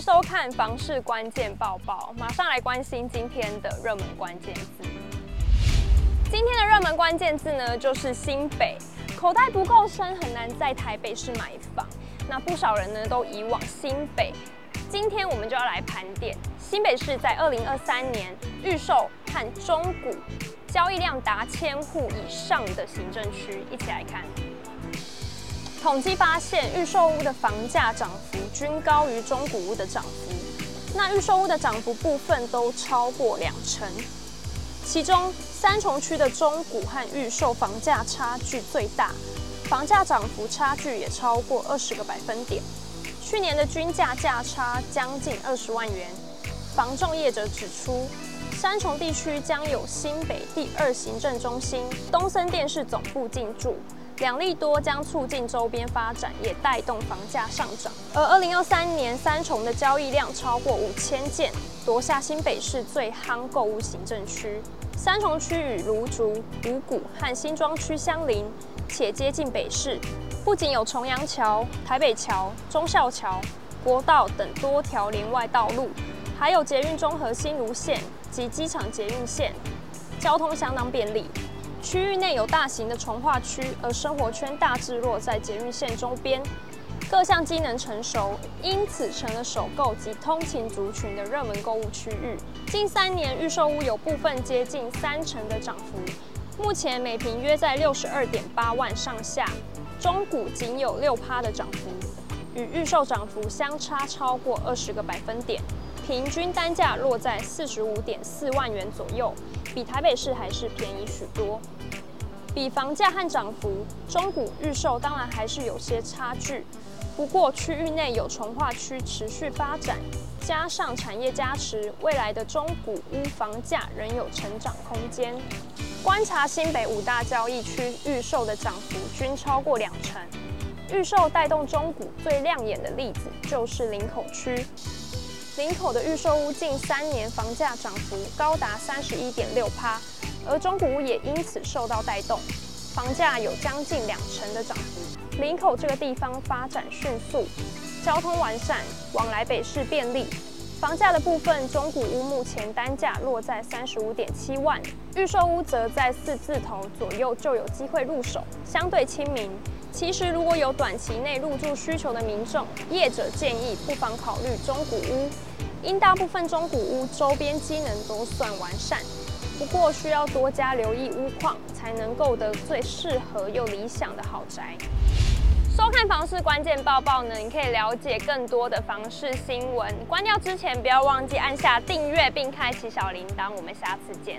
收看房市关键报报，马上来关心今天的热门关键字。今天的热门关键字呢，就是新北。口袋不够深，很难在台北市买房。那不少人呢，都移往新北。今天我们就要来盘点新北市在二零二三年预售和中古交易量达千户以上的行政区，一起来看。统计发现，预售屋的房价涨幅均高于中古屋的涨幅，那预售屋的涨幅部分都超过两成。其中，三重区的中古和预售房价差距最大，房价涨幅差距也超过二十个百分点。去年的均价价差将近二十万元。房仲业者指出，三重地区将有新北第二行政中心、东森电视总部进驻。两利多将促进周边发展，也带动房价上涨。而二零二三年三重的交易量超过五千件，夺下新北市最夯购物行政区。三重区与芦竹、五股和新庄区相邻，且接近北市，不仅有重阳桥、台北桥、忠孝桥、国道等多条连外道路，还有捷运中和新芦线及机场捷运线，交通相当便利。区域内有大型的重划区，而生活圈大致落在捷运线周边，各项机能成熟，因此成了首购及通勤族群的热门购物区域。近三年预售屋有部分接近三成的涨幅，目前每坪约在六十二点八万上下，中古仅有六趴的涨幅，与预售涨幅相差超过二十个百分点，平均单价落在四十五点四万元左右。比台北市还是便宜许多。比房价和涨幅，中古预售当然还是有些差距。不过区域内有重划区持续发展，加上产业加持，未来的中古屋房价仍有成长空间。观察新北五大交易区预售的涨幅均超过两成。预售带动中古最亮眼的例子就是林口区。林口的预售屋近三年房价涨幅高达三十一点六趴，而中古屋也因此受到带动，房价有将近两成的涨幅。林口这个地方发展迅速，交通完善，往来北市便利。房价的部分，中古屋目前单价落在三十五点七万，预售屋则在四字头左右就有机会入手，相对亲民。其实，如果有短期内入住需求的民众，业者建议不妨考虑中古屋，因大部分中古屋周边机能都算完善，不过需要多加留意屋况，才能够得最适合又理想的好宅。收看房市关键报报呢，你可以了解更多的房市新闻。关掉之前，不要忘记按下订阅并开启小铃铛。我们下次见。